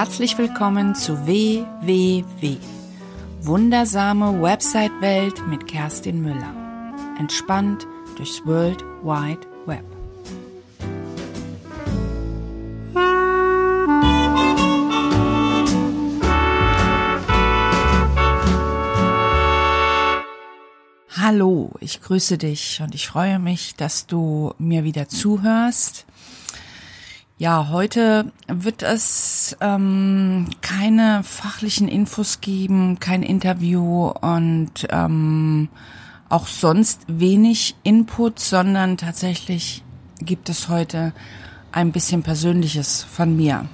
Herzlich willkommen zu WWW. Wundersame Website-Welt mit Kerstin Müller. Entspannt durchs World Wide Web. Hallo, ich grüße dich und ich freue mich, dass du mir wieder zuhörst. Ja, heute wird es ähm, keine fachlichen Infos geben, kein Interview und ähm, auch sonst wenig Input, sondern tatsächlich gibt es heute ein bisschen Persönliches von mir.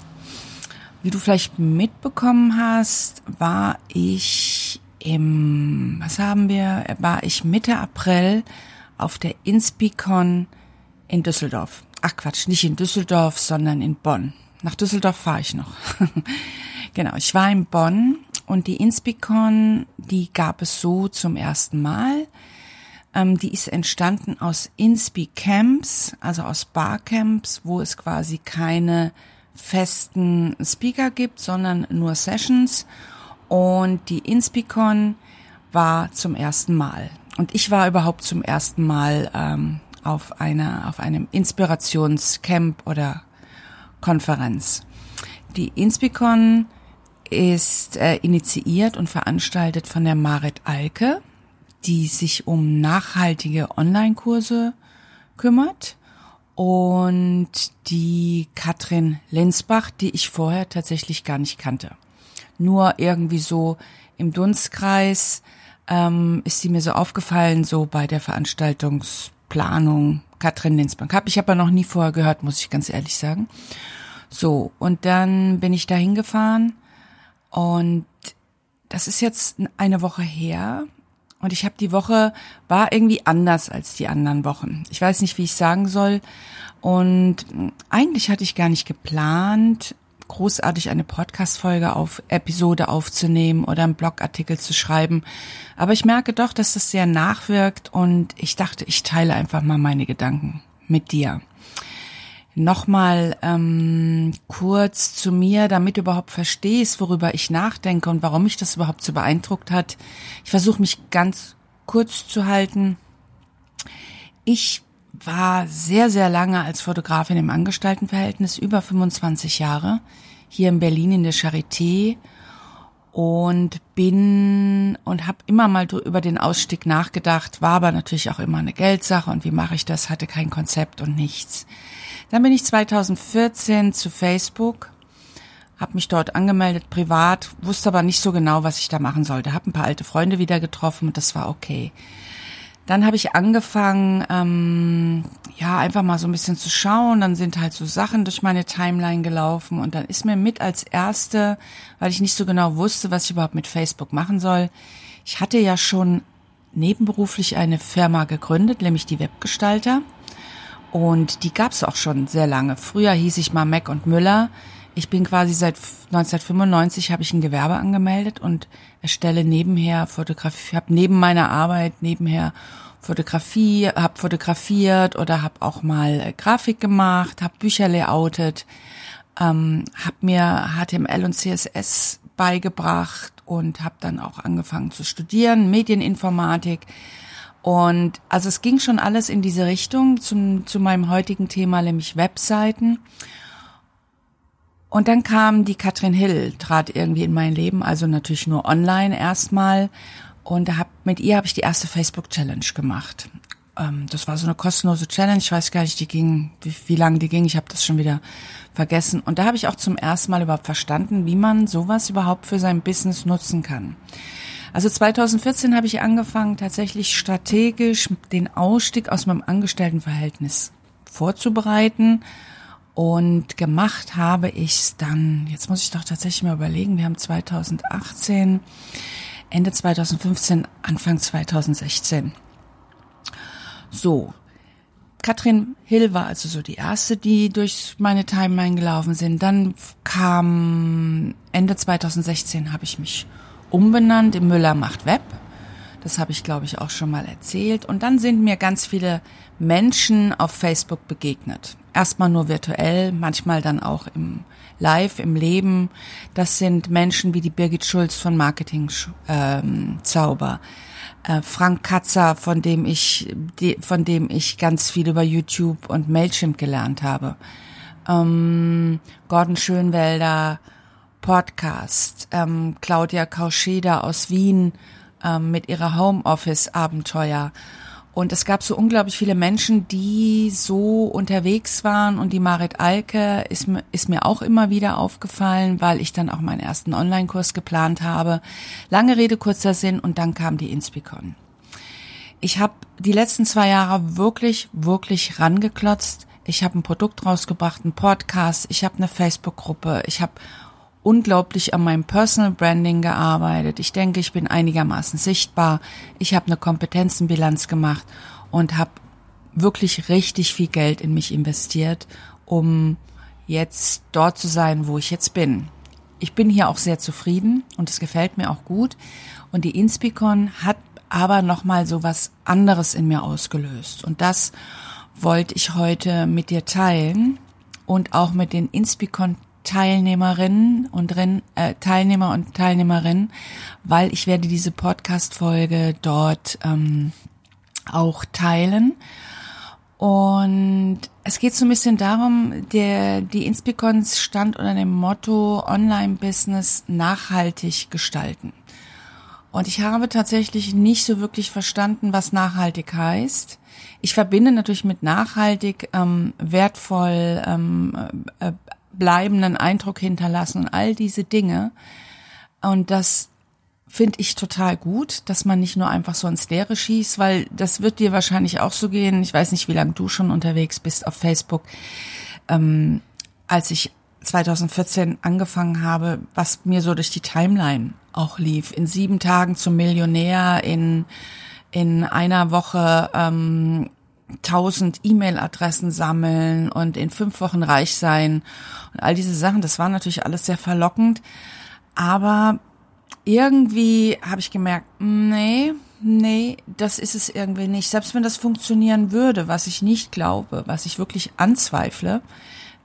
Wie du vielleicht mitbekommen hast, war ich im, was haben wir, war ich Mitte April auf der Inspicon in Düsseldorf ach Quatsch, nicht in Düsseldorf, sondern in Bonn. Nach Düsseldorf fahre ich noch. genau, ich war in Bonn und die Inspicon, die gab es so zum ersten Mal. Ähm, die ist entstanden aus Inspi-Camps, also aus Barcamps, wo es quasi keine festen Speaker gibt, sondern nur Sessions. Und die Inspicon war zum ersten Mal. Und ich war überhaupt zum ersten Mal ähm, auf einer, auf einem Inspirationscamp oder Konferenz. Die Inspicon ist äh, initiiert und veranstaltet von der Marit Alke, die sich um nachhaltige Online-Kurse kümmert und die Katrin Linsbach, die ich vorher tatsächlich gar nicht kannte. Nur irgendwie so im Dunstkreis ähm, ist sie mir so aufgefallen, so bei der Veranstaltungs Planung Katrin Linsbank habe. Ich habe ja noch nie vorher gehört, muss ich ganz ehrlich sagen. So, und dann bin ich da hingefahren und das ist jetzt eine Woche her und ich habe die Woche war irgendwie anders als die anderen Wochen. Ich weiß nicht, wie ich sagen soll und eigentlich hatte ich gar nicht geplant, großartig eine Podcast-Folge auf Episode aufzunehmen oder einen Blogartikel zu schreiben. Aber ich merke doch, dass das sehr nachwirkt und ich dachte, ich teile einfach mal meine Gedanken mit dir. Nochmal ähm, kurz zu mir, damit du überhaupt verstehst, worüber ich nachdenke und warum mich das überhaupt so beeindruckt hat. Ich versuche mich ganz kurz zu halten. Ich war sehr, sehr lange als Fotografin im Angestelltenverhältnis, über 25 Jahre, hier in Berlin in der Charité und bin und habe immer mal über den Ausstieg nachgedacht, war aber natürlich auch immer eine Geldsache und wie mache ich das, hatte kein Konzept und nichts. Dann bin ich 2014 zu Facebook, habe mich dort angemeldet privat, wusste aber nicht so genau, was ich da machen sollte, habe ein paar alte Freunde wieder getroffen und das war okay. Dann habe ich angefangen, ähm, ja, einfach mal so ein bisschen zu schauen. Dann sind halt so Sachen durch meine Timeline gelaufen und dann ist mir mit als erste, weil ich nicht so genau wusste, was ich überhaupt mit Facebook machen soll. Ich hatte ja schon nebenberuflich eine Firma gegründet, nämlich die Webgestalter. Und die gab's auch schon sehr lange. Früher hieß ich mal Mac und Müller. Ich bin quasi seit 1995 habe ich ein Gewerbe angemeldet und erstelle nebenher Fotografie, habe neben meiner Arbeit nebenher Fotografie, habe fotografiert oder habe auch mal äh, Grafik gemacht, habe Bücher layoutet, ähm, habe mir HTML und CSS beigebracht und habe dann auch angefangen zu studieren, Medieninformatik. Und also es ging schon alles in diese Richtung zum, zu meinem heutigen Thema, nämlich Webseiten. Und dann kam die Katrin Hill, trat irgendwie in mein Leben, also natürlich nur online erstmal. Und hab, mit ihr habe ich die erste Facebook-Challenge gemacht. Ähm, das war so eine kostenlose Challenge, ich weiß gar nicht, die ging, wie, wie lange die ging, ich habe das schon wieder vergessen. Und da habe ich auch zum ersten Mal überhaupt verstanden, wie man sowas überhaupt für sein Business nutzen kann. Also 2014 habe ich angefangen, tatsächlich strategisch den Ausstieg aus meinem Angestelltenverhältnis vorzubereiten und gemacht habe ich's dann, jetzt muss ich doch tatsächlich mal überlegen, wir haben 2018, Ende 2015, Anfang 2016. So, Katrin Hill war also so die erste, die durch meine Timeline gelaufen sind. Dann kam Ende 2016 habe ich mich umbenannt in Müller macht Web. Das habe ich, glaube ich, auch schon mal erzählt. Und dann sind mir ganz viele Menschen auf Facebook begegnet. Erstmal nur virtuell, manchmal dann auch im Live, im Leben. Das sind Menschen wie die Birgit Schulz von Marketing ähm, Zauber, äh, Frank Katzer, von dem ich, von dem ich ganz viel über YouTube und Mailchimp gelernt habe, ähm, Gordon Schönwelder, Podcast, ähm, Claudia Kauscheda aus Wien ähm, mit ihrer Homeoffice-Abenteuer und es gab so unglaublich viele Menschen, die so unterwegs waren. Und die Marit Alke ist, ist mir auch immer wieder aufgefallen, weil ich dann auch meinen ersten Online-Kurs geplant habe. Lange Rede, kurzer Sinn. Und dann kam die Inspicon. Ich habe die letzten zwei Jahre wirklich, wirklich rangeklotzt. Ich habe ein Produkt rausgebracht, einen Podcast. Ich habe eine Facebook-Gruppe. Ich habe unglaublich an meinem Personal Branding gearbeitet. Ich denke, ich bin einigermaßen sichtbar. Ich habe eine Kompetenzenbilanz gemacht und habe wirklich richtig viel Geld in mich investiert, um jetzt dort zu sein, wo ich jetzt bin. Ich bin hier auch sehr zufrieden und es gefällt mir auch gut. Und die Inspicon hat aber nochmal so was anderes in mir ausgelöst. Und das wollte ich heute mit dir teilen und auch mit den Inspicon Teilnehmerinnen und Renn, äh, Teilnehmer und Teilnehmerinnen, weil ich werde diese Podcast-Folge dort ähm, auch teilen. Und es geht so ein bisschen darum, der, die Inspicons stand unter dem Motto Online-Business nachhaltig gestalten. Und ich habe tatsächlich nicht so wirklich verstanden, was nachhaltig heißt. Ich verbinde natürlich mit nachhaltig ähm, wertvoll, ähm, äh, bleibenden Eindruck hinterlassen und all diese Dinge. Und das finde ich total gut, dass man nicht nur einfach so ins Leere schießt, weil das wird dir wahrscheinlich auch so gehen. Ich weiß nicht, wie lange du schon unterwegs bist auf Facebook. Ähm, als ich 2014 angefangen habe, was mir so durch die Timeline auch lief, in sieben Tagen zum Millionär, in in einer Woche ähm, 1000 E-Mail-Adressen sammeln und in fünf Wochen reich sein und all diese Sachen. Das war natürlich alles sehr verlockend. Aber irgendwie habe ich gemerkt, nee, nee, das ist es irgendwie nicht. Selbst wenn das funktionieren würde, was ich nicht glaube, was ich wirklich anzweifle,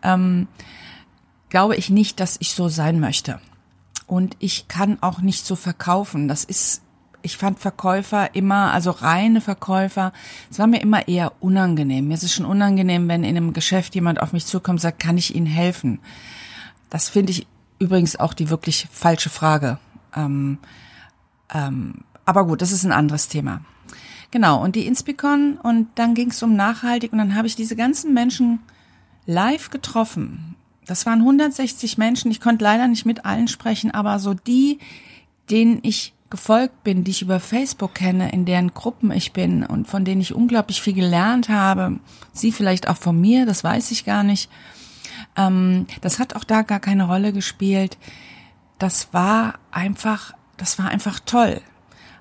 ähm, glaube ich nicht, dass ich so sein möchte. Und ich kann auch nicht so verkaufen. Das ist ich fand Verkäufer immer, also reine Verkäufer, es war mir immer eher unangenehm. Mir ist es schon unangenehm, wenn in einem Geschäft jemand auf mich zukommt und sagt, kann ich Ihnen helfen? Das finde ich übrigens auch die wirklich falsche Frage. Ähm, ähm, aber gut, das ist ein anderes Thema. Genau, und die Inspicon und dann ging es um nachhaltig und dann habe ich diese ganzen Menschen live getroffen. Das waren 160 Menschen, ich konnte leider nicht mit allen sprechen, aber so die, denen ich gefolgt bin, die ich über Facebook kenne, in deren Gruppen ich bin und von denen ich unglaublich viel gelernt habe, sie vielleicht auch von mir, das weiß ich gar nicht. Ähm, das hat auch da gar keine Rolle gespielt. Das war einfach, das war einfach toll.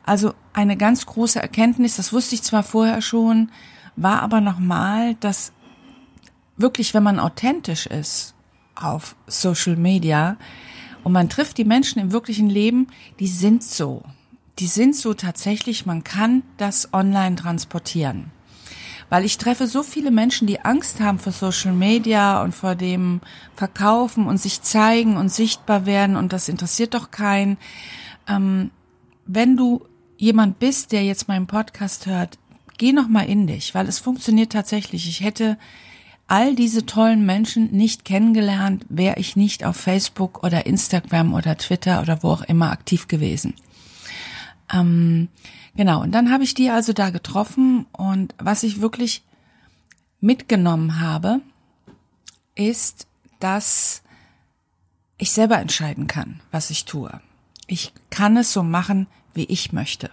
Also eine ganz große Erkenntnis, das wusste ich zwar vorher schon, war aber nochmal, dass wirklich, wenn man authentisch ist auf Social Media, und man trifft die Menschen im wirklichen Leben, die sind so. Die sind so tatsächlich, man kann das online transportieren. Weil ich treffe so viele Menschen, die Angst haben vor Social Media und vor dem Verkaufen und sich zeigen und sichtbar werden und das interessiert doch keinen. Ähm, wenn du jemand bist, der jetzt meinen Podcast hört, geh noch mal in dich, weil es funktioniert tatsächlich. Ich hätte all diese tollen Menschen nicht kennengelernt, wäre ich nicht auf Facebook oder Instagram oder Twitter oder wo auch immer aktiv gewesen. Ähm, genau, und dann habe ich die also da getroffen und was ich wirklich mitgenommen habe, ist, dass ich selber entscheiden kann, was ich tue. Ich kann es so machen, wie ich möchte.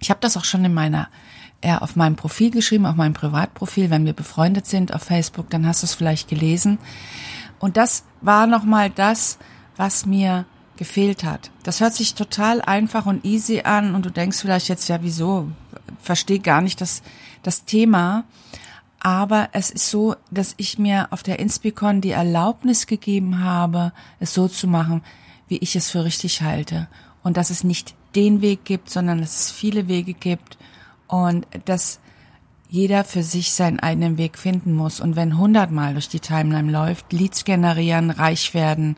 Ich habe das auch schon in meiner er auf meinem Profil geschrieben, auf meinem Privatprofil, wenn wir befreundet sind auf Facebook, dann hast du es vielleicht gelesen. Und das war nochmal das, was mir gefehlt hat. Das hört sich total einfach und easy an und du denkst vielleicht jetzt, ja, wieso? Verstehe gar nicht das, das Thema. Aber es ist so, dass ich mir auf der Inspicon die Erlaubnis gegeben habe, es so zu machen, wie ich es für richtig halte. Und dass es nicht den Weg gibt, sondern dass es viele Wege gibt und dass jeder für sich seinen eigenen Weg finden muss. Und wenn hundertmal durch die Timeline läuft, Leads generieren, reich werden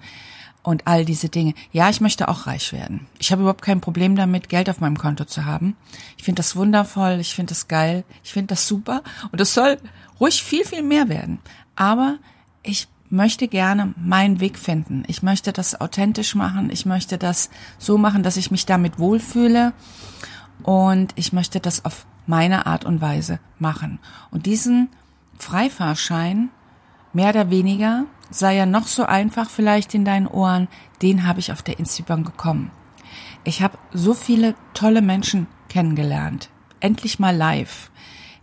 und all diese Dinge. Ja, ich möchte auch reich werden. Ich habe überhaupt kein Problem damit, Geld auf meinem Konto zu haben. Ich finde das wundervoll, ich finde das geil, ich finde das super. Und es soll ruhig viel, viel mehr werden. Aber ich möchte gerne meinen Weg finden. Ich möchte das authentisch machen. Ich möchte das so machen, dass ich mich damit wohlfühle. Und ich möchte das auf meine Art und Weise machen. Und diesen Freifahrschein, mehr oder weniger, sei ja noch so einfach vielleicht in deinen Ohren, den habe ich auf der Instagram gekommen. Ich habe so viele tolle Menschen kennengelernt. Endlich mal live.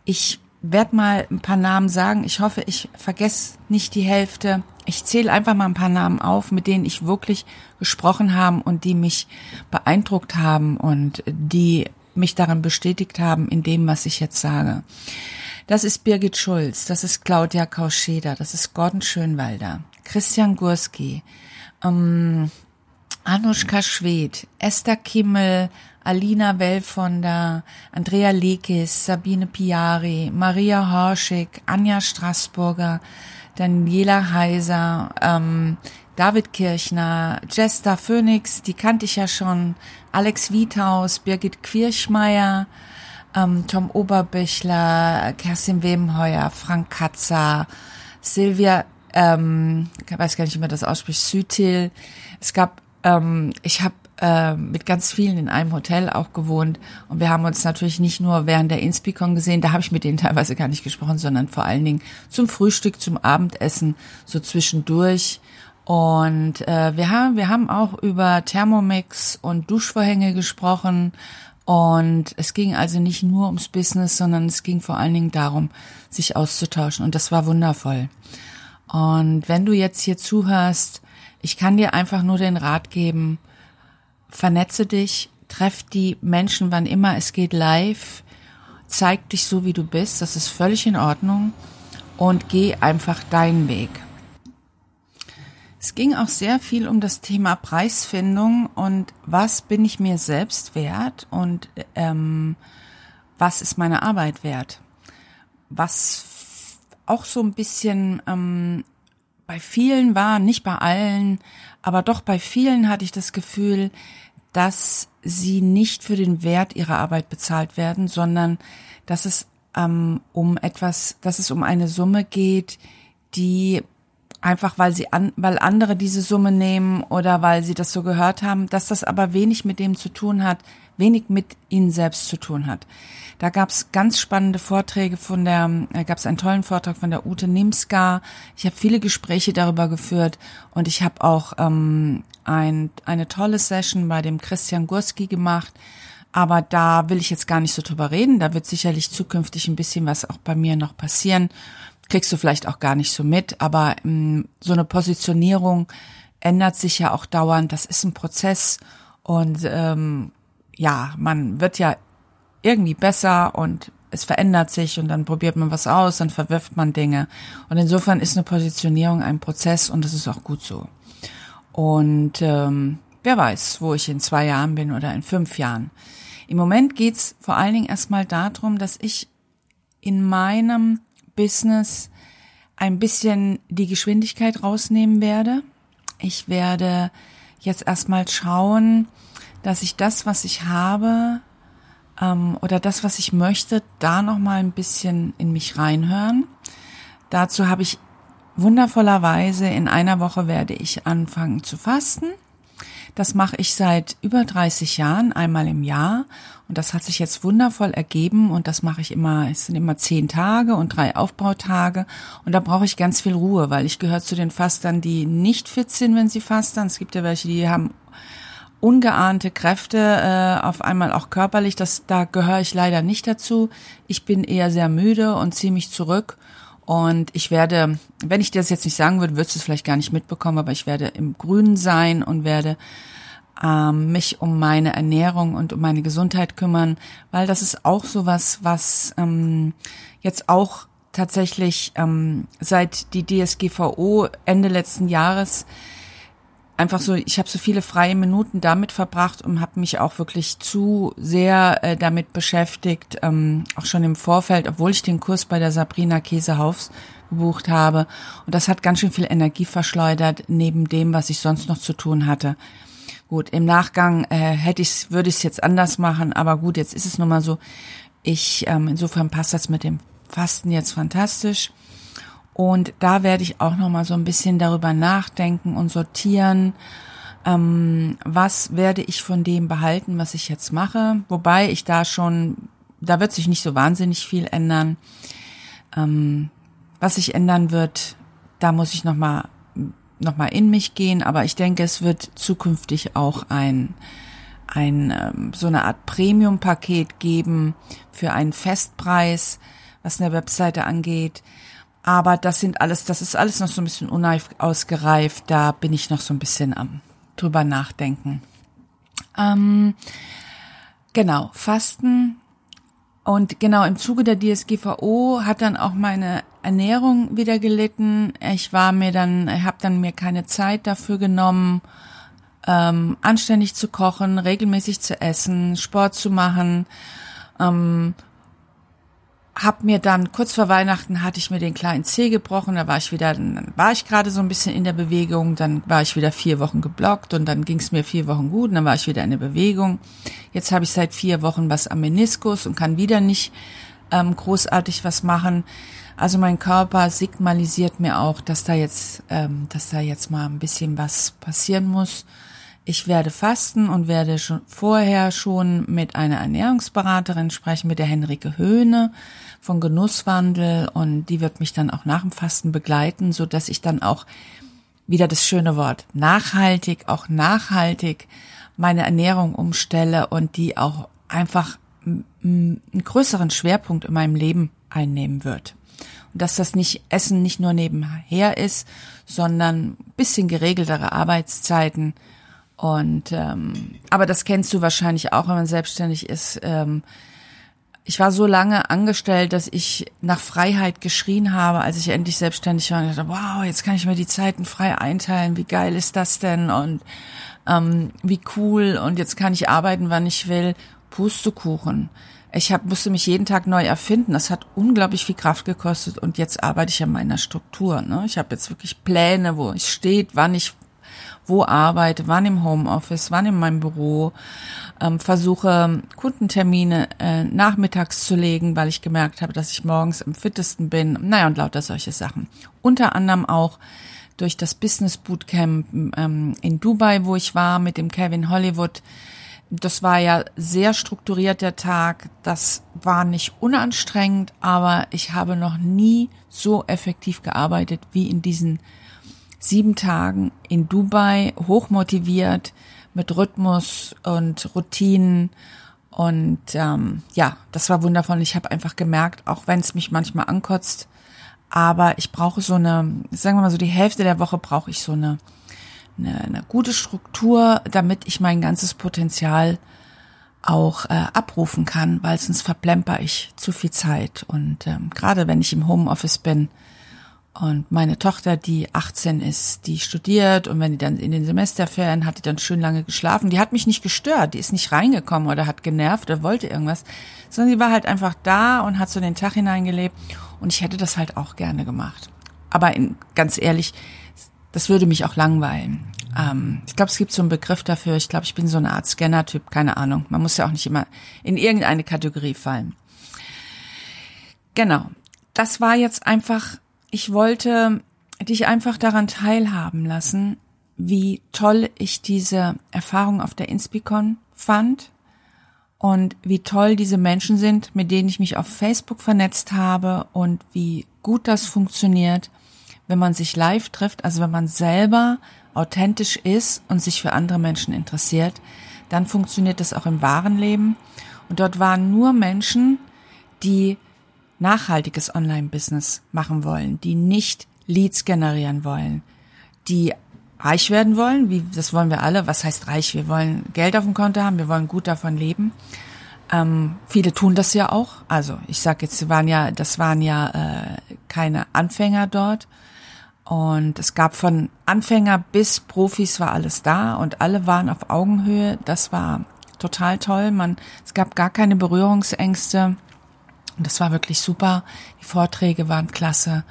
Ich werde mal ein paar Namen sagen. Ich hoffe, ich vergesse nicht die Hälfte. Ich zähle einfach mal ein paar Namen auf, mit denen ich wirklich gesprochen habe und die mich beeindruckt haben und die mich daran bestätigt haben in dem, was ich jetzt sage. Das ist Birgit Schulz, das ist Claudia Kauscheder, das ist Gordon Schönwalder, Christian Gurski, ähm, Anushka Schwed, Esther Kimmel, Alina Wellfonder, Andrea Lekis, Sabine Piari, Maria Horschig, Anja Straßburger, Daniela Heiser, ähm, David Kirchner, Jester Phoenix, die kannte ich ja schon, Alex Wiethaus, Birgit Quirchmeier, ähm, Tom Oberbüchler, Kerstin Wemheuer, Frank Katzer, Silvia, ähm, ich weiß gar nicht, wie man das ausspricht, Sütil. Es gab, ähm, ich habe äh, mit ganz vielen in einem Hotel auch gewohnt und wir haben uns natürlich nicht nur während der Inspicon gesehen, da habe ich mit denen teilweise gar nicht gesprochen, sondern vor allen Dingen zum Frühstück, zum Abendessen, so zwischendurch. Und äh, wir haben wir haben auch über Thermomix und Duschvorhänge gesprochen. Und es ging also nicht nur ums Business, sondern es ging vor allen Dingen darum, sich auszutauschen. Und das war wundervoll. Und wenn du jetzt hier zuhörst, ich kann dir einfach nur den Rat geben, vernetze dich, treff die Menschen, wann immer es geht, live, zeig dich so, wie du bist, das ist völlig in Ordnung. Und geh einfach deinen Weg. Es ging auch sehr viel um das Thema Preisfindung und was bin ich mir selbst wert und ähm, was ist meine Arbeit wert. Was auch so ein bisschen ähm, bei vielen war, nicht bei allen, aber doch bei vielen hatte ich das Gefühl, dass sie nicht für den Wert ihrer Arbeit bezahlt werden, sondern dass es ähm, um etwas, dass es um eine Summe geht, die einfach weil sie an, weil andere diese Summe nehmen oder weil sie das so gehört haben, dass das aber wenig mit dem zu tun hat, wenig mit ihnen selbst zu tun hat. Da gab es ganz spannende Vorträge von der, äh, gab es einen tollen Vortrag von der Ute Nimska. Ich habe viele Gespräche darüber geführt und ich habe auch ähm, ein, eine tolle Session bei dem Christian Gurski gemacht. Aber da will ich jetzt gar nicht so drüber reden. Da wird sicherlich zukünftig ein bisschen was auch bei mir noch passieren kriegst du vielleicht auch gar nicht so mit, aber ähm, so eine Positionierung ändert sich ja auch dauernd. Das ist ein Prozess und ähm, ja, man wird ja irgendwie besser und es verändert sich und dann probiert man was aus, dann verwirft man Dinge. Und insofern ist eine Positionierung ein Prozess und das ist auch gut so. Und ähm, wer weiß, wo ich in zwei Jahren bin oder in fünf Jahren. Im Moment geht's vor allen Dingen erstmal darum, dass ich in meinem Business ein bisschen die Geschwindigkeit rausnehmen werde. Ich werde jetzt erstmal schauen, dass ich das, was ich habe ähm, oder das, was ich möchte, da noch mal ein bisschen in mich reinhören. Dazu habe ich wundervollerweise in einer Woche werde ich anfangen zu fasten. Das mache ich seit über 30 Jahren, einmal im Jahr. Und das hat sich jetzt wundervoll ergeben. Und das mache ich immer, es sind immer zehn Tage und drei Aufbautage. Und da brauche ich ganz viel Ruhe, weil ich gehöre zu den Fastern, die nicht fit sind, wenn sie fastern. Es gibt ja welche, die haben ungeahnte Kräfte, äh, auf einmal auch körperlich. Das, da gehöre ich leider nicht dazu. Ich bin eher sehr müde und ziehe mich zurück. Und ich werde, wenn ich dir das jetzt nicht sagen würde, würdest du es vielleicht gar nicht mitbekommen, aber ich werde im Grünen sein und werde ähm, mich um meine Ernährung und um meine Gesundheit kümmern, weil das ist auch sowas, was ähm, jetzt auch tatsächlich ähm, seit die DSGVO Ende letzten Jahres einfach so, ich habe so viele freie Minuten damit verbracht und habe mich auch wirklich zu sehr äh, damit beschäftigt, ähm, auch schon im Vorfeld, obwohl ich den Kurs bei der Sabrina Käsehaufs gebucht habe. Und das hat ganz schön viel Energie verschleudert, neben dem, was ich sonst noch zu tun hatte. Gut, im Nachgang äh, hätte ich würde ich es jetzt anders machen, aber gut, jetzt ist es nun mal so. Ich ähm, insofern passt das mit dem Fasten jetzt fantastisch. Und da werde ich auch noch mal so ein bisschen darüber nachdenken und sortieren, ähm, was werde ich von dem behalten, was ich jetzt mache. Wobei ich da schon, da wird sich nicht so wahnsinnig viel ändern. Ähm, was sich ändern wird, da muss ich noch mal nochmal in mich gehen, aber ich denke, es wird zukünftig auch ein, ein ähm, so eine Art Premium-Paket geben für einen Festpreis, was eine Webseite angeht. Aber das sind alles, das ist alles noch so ein bisschen unausgereift. Da bin ich noch so ein bisschen am drüber nachdenken. Ähm, genau, Fasten und genau im Zuge der DSGVO hat dann auch meine Ernährung wieder gelitten. Ich war mir dann, habe dann mir keine Zeit dafür genommen, ähm, anständig zu kochen, regelmäßig zu essen, Sport zu machen. Ähm, hab mir dann kurz vor Weihnachten hatte ich mir den kleinen Zeh gebrochen, da war ich wieder, dann war ich gerade so ein bisschen in der Bewegung, dann war ich wieder vier Wochen geblockt und dann ging es mir vier Wochen gut und dann war ich wieder in der Bewegung. Jetzt habe ich seit vier Wochen was am Meniskus und kann wieder nicht ähm, großartig was machen. Also mein Körper signalisiert mir auch, dass da jetzt, ähm, dass da jetzt mal ein bisschen was passieren muss. Ich werde fasten und werde schon vorher schon mit einer Ernährungsberaterin sprechen, mit der Henrike Höhne von Genusswandel und die wird mich dann auch nach dem Fasten begleiten, so dass ich dann auch wieder das schöne Wort nachhaltig, auch nachhaltig meine Ernährung umstelle und die auch einfach einen größeren Schwerpunkt in meinem Leben einnehmen wird. Und dass das nicht Essen nicht nur nebenher ist, sondern bisschen geregeltere Arbeitszeiten. Und ähm, aber das kennst du wahrscheinlich auch, wenn man selbstständig ist. Ähm, ich war so lange angestellt, dass ich nach Freiheit geschrien habe, als ich endlich selbstständig war. Und dachte, wow, jetzt kann ich mir die Zeiten frei einteilen. Wie geil ist das denn? Und ähm, wie cool. Und jetzt kann ich arbeiten, wann ich will. Pustekuchen. Ich hab, musste mich jeden Tag neu erfinden. Das hat unglaublich viel Kraft gekostet. Und jetzt arbeite ich an meiner Struktur. Ne? Ich habe jetzt wirklich Pläne, wo ich steht, wann ich wo arbeite, wann im Homeoffice, wann in meinem Büro, ähm, versuche Kundentermine äh, nachmittags zu legen, weil ich gemerkt habe, dass ich morgens am fittesten bin. Naja, und lauter solche Sachen. Unter anderem auch durch das Business Bootcamp ähm, in Dubai, wo ich war mit dem Kevin Hollywood. Das war ja sehr strukturiert der Tag. Das war nicht unanstrengend, aber ich habe noch nie so effektiv gearbeitet wie in diesen sieben Tagen in Dubai, hochmotiviert, mit Rhythmus und Routinen. Und ähm, ja, das war wundervoll. Ich habe einfach gemerkt, auch wenn es mich manchmal ankotzt, aber ich brauche so eine, sagen wir mal so, die Hälfte der Woche brauche ich so eine, eine, eine gute Struktur, damit ich mein ganzes Potenzial auch äh, abrufen kann, weil sonst verplemper ich zu viel Zeit. Und ähm, gerade wenn ich im Homeoffice bin, und meine Tochter, die 18 ist, die studiert und wenn die dann in den Semesterferien hat die dann schön lange geschlafen. Die hat mich nicht gestört, die ist nicht reingekommen oder hat genervt oder wollte irgendwas, sondern sie war halt einfach da und hat so den Tag hineingelebt und ich hätte das halt auch gerne gemacht. Aber in, ganz ehrlich, das würde mich auch langweilen. Ähm, ich glaube, es gibt so einen Begriff dafür. Ich glaube, ich bin so eine Art Scanner-Typ, keine Ahnung. Man muss ja auch nicht immer in irgendeine Kategorie fallen. Genau. Das war jetzt einfach ich wollte dich einfach daran teilhaben lassen, wie toll ich diese Erfahrung auf der Inspicon fand und wie toll diese Menschen sind, mit denen ich mich auf Facebook vernetzt habe und wie gut das funktioniert, wenn man sich live trifft, also wenn man selber authentisch ist und sich für andere Menschen interessiert, dann funktioniert das auch im wahren Leben. Und dort waren nur Menschen, die nachhaltiges Online-Business machen wollen, die nicht Leads generieren wollen, die reich werden wollen, wie das wollen wir alle. Was heißt reich? Wir wollen Geld auf dem Konto haben, wir wollen gut davon leben. Ähm, viele tun das ja auch. Also ich sage jetzt, waren ja, das waren ja äh, keine Anfänger dort. Und es gab von Anfänger bis Profis war alles da und alle waren auf Augenhöhe. Das war total toll. Man, es gab gar keine Berührungsängste. Und das war wirklich super. Die Vorträge waren klasse.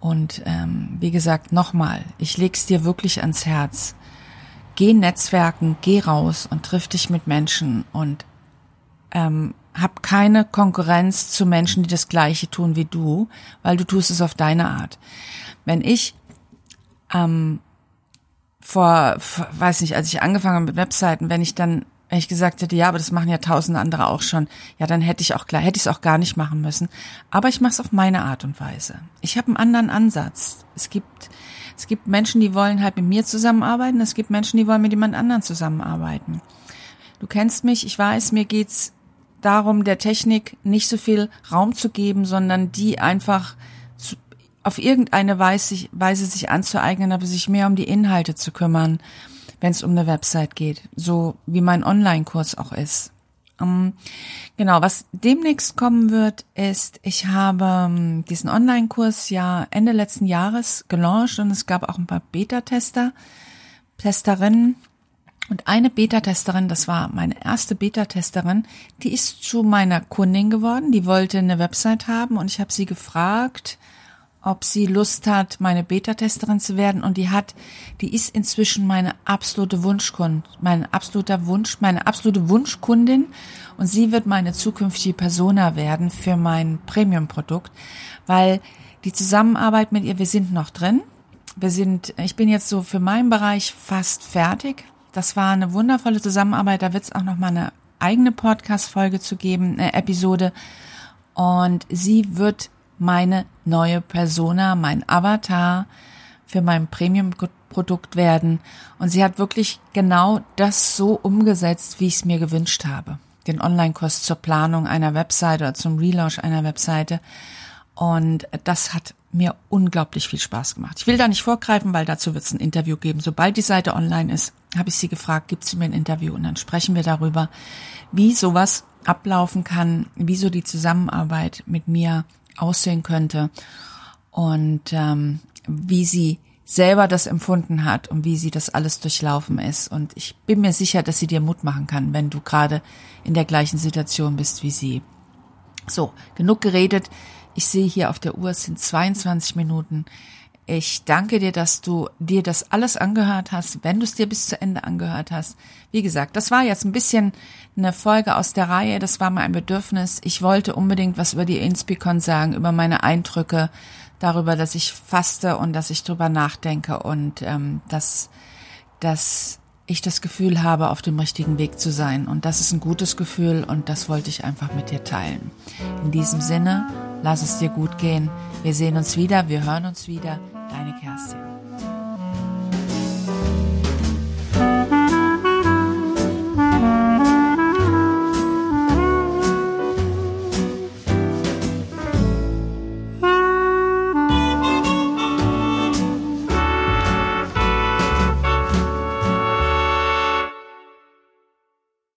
Und ähm, wie gesagt, nochmal, ich leg's dir wirklich ans Herz. Geh Netzwerken, geh raus und triff dich mit Menschen und ähm, hab keine Konkurrenz zu Menschen, die das Gleiche tun wie du, weil du tust es auf deine Art. Wenn ich ähm, vor, vor, weiß nicht, als ich angefangen habe mit Webseiten, wenn ich dann, wenn ich gesagt hätte, ja, aber das machen ja tausende andere auch schon, ja, dann hätte ich auch klar, hätte ich es auch gar nicht machen müssen. Aber ich mache es auf meine Art und Weise. Ich habe einen anderen Ansatz. Es gibt es gibt Menschen, die wollen halt mit mir zusammenarbeiten. Es gibt Menschen, die wollen mit jemand anderen zusammenarbeiten. Du kennst mich, ich weiß, mir geht's darum, der Technik nicht so viel Raum zu geben, sondern die einfach zu, auf irgendeine Weise, Weise sich anzueignen, aber sich mehr um die Inhalte zu kümmern, wenn es um eine Website geht, so wie mein Online-Kurs auch ist. Ähm, genau, was demnächst kommen wird, ist, ich habe ähm, diesen Online-Kurs ja Ende letzten Jahres gelauncht und es gab auch ein paar Beta-Tester, Testerinnen. Und eine Beta-Testerin, das war meine erste Beta-Testerin, die ist zu meiner Kundin geworden, die wollte eine Website haben und ich habe sie gefragt, ob sie Lust hat, meine Beta-Testerin zu werden. Und die hat, die ist inzwischen meine absolute Wunschkundin, mein absoluter Wunsch, meine absolute Wunschkundin. Und sie wird meine zukünftige Persona werden für mein Premium-Produkt, weil die Zusammenarbeit mit ihr, wir sind noch drin. Wir sind, ich bin jetzt so für meinen Bereich fast fertig. Das war eine wundervolle Zusammenarbeit. Da wird es auch noch mal eine eigene Podcast-Folge zu geben, eine Episode. Und sie wird meine neue Persona, mein Avatar für mein Premium-Produkt werden. Und sie hat wirklich genau das so umgesetzt, wie ich es mir gewünscht habe. Den Online-Kurs zur Planung einer Webseite oder zum Relaunch einer Webseite. Und das hat mir unglaublich viel Spaß gemacht. Ich will da nicht vorgreifen, weil dazu wird es ein Interview geben. Sobald die Seite online ist, habe ich sie gefragt, gibt sie mir ein Interview und dann sprechen wir darüber, wie sowas ablaufen kann, wie so die Zusammenarbeit mit mir aussehen könnte und ähm, wie sie selber das empfunden hat und wie sie das alles durchlaufen ist. Und ich bin mir sicher, dass sie dir Mut machen kann, wenn du gerade in der gleichen Situation bist wie sie. So, genug geredet. Ich sehe hier auf der Uhr, es sind 22 Minuten. Ich danke dir, dass du dir das alles angehört hast, wenn du es dir bis zu Ende angehört hast. Wie gesagt, das war jetzt ein bisschen eine Folge aus der Reihe, das war mir ein Bedürfnis. Ich wollte unbedingt was über die Inspicon sagen, über meine Eindrücke, darüber, dass ich faste und dass ich drüber nachdenke und ähm, dass, dass ich das Gefühl habe, auf dem richtigen Weg zu sein. Und das ist ein gutes Gefühl und das wollte ich einfach mit dir teilen. In diesem Sinne, lass es dir gut gehen. Wir sehen uns wieder, wir hören uns wieder. Deine Kerstin.